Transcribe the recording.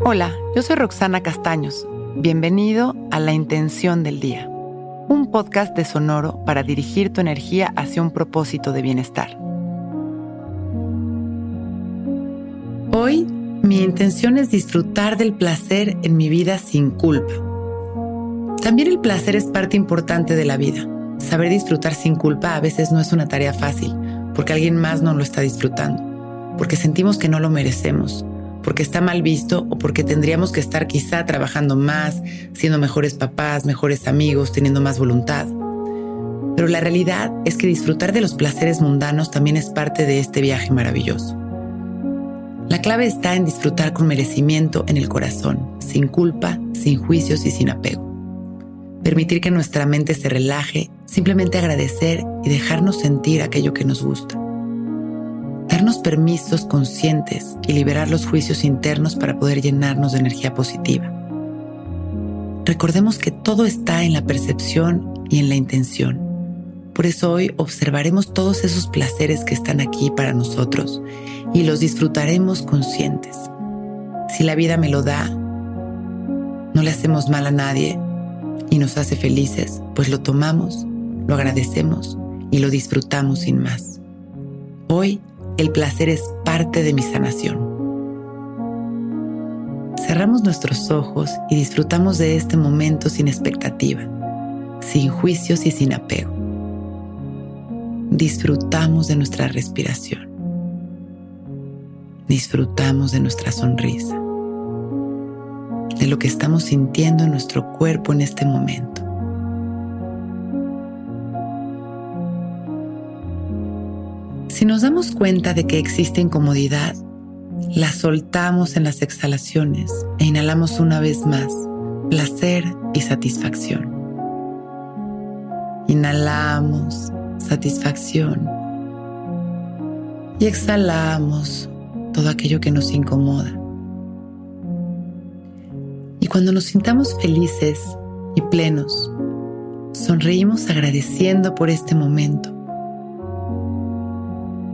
Hola, yo soy Roxana Castaños. Bienvenido a La Intención del Día, un podcast de Sonoro para dirigir tu energía hacia un propósito de bienestar. Hoy, mi intención es disfrutar del placer en mi vida sin culpa. También el placer es parte importante de la vida. Saber disfrutar sin culpa a veces no es una tarea fácil, porque alguien más no lo está disfrutando, porque sentimos que no lo merecemos porque está mal visto o porque tendríamos que estar quizá trabajando más, siendo mejores papás, mejores amigos, teniendo más voluntad. Pero la realidad es que disfrutar de los placeres mundanos también es parte de este viaje maravilloso. La clave está en disfrutar con merecimiento en el corazón, sin culpa, sin juicios y sin apego. Permitir que nuestra mente se relaje, simplemente agradecer y dejarnos sentir aquello que nos gusta darnos permisos conscientes y liberar los juicios internos para poder llenarnos de energía positiva. Recordemos que todo está en la percepción y en la intención. Por eso hoy observaremos todos esos placeres que están aquí para nosotros y los disfrutaremos conscientes. Si la vida me lo da, no le hacemos mal a nadie y nos hace felices, pues lo tomamos, lo agradecemos y lo disfrutamos sin más. Hoy el placer es parte de mi sanación. Cerramos nuestros ojos y disfrutamos de este momento sin expectativa, sin juicios y sin apego. Disfrutamos de nuestra respiración. Disfrutamos de nuestra sonrisa, de lo que estamos sintiendo en nuestro cuerpo en este momento. Si nos damos cuenta de que existe incomodidad, la soltamos en las exhalaciones e inhalamos una vez más placer y satisfacción. Inhalamos satisfacción y exhalamos todo aquello que nos incomoda. Y cuando nos sintamos felices y plenos, sonreímos agradeciendo por este momento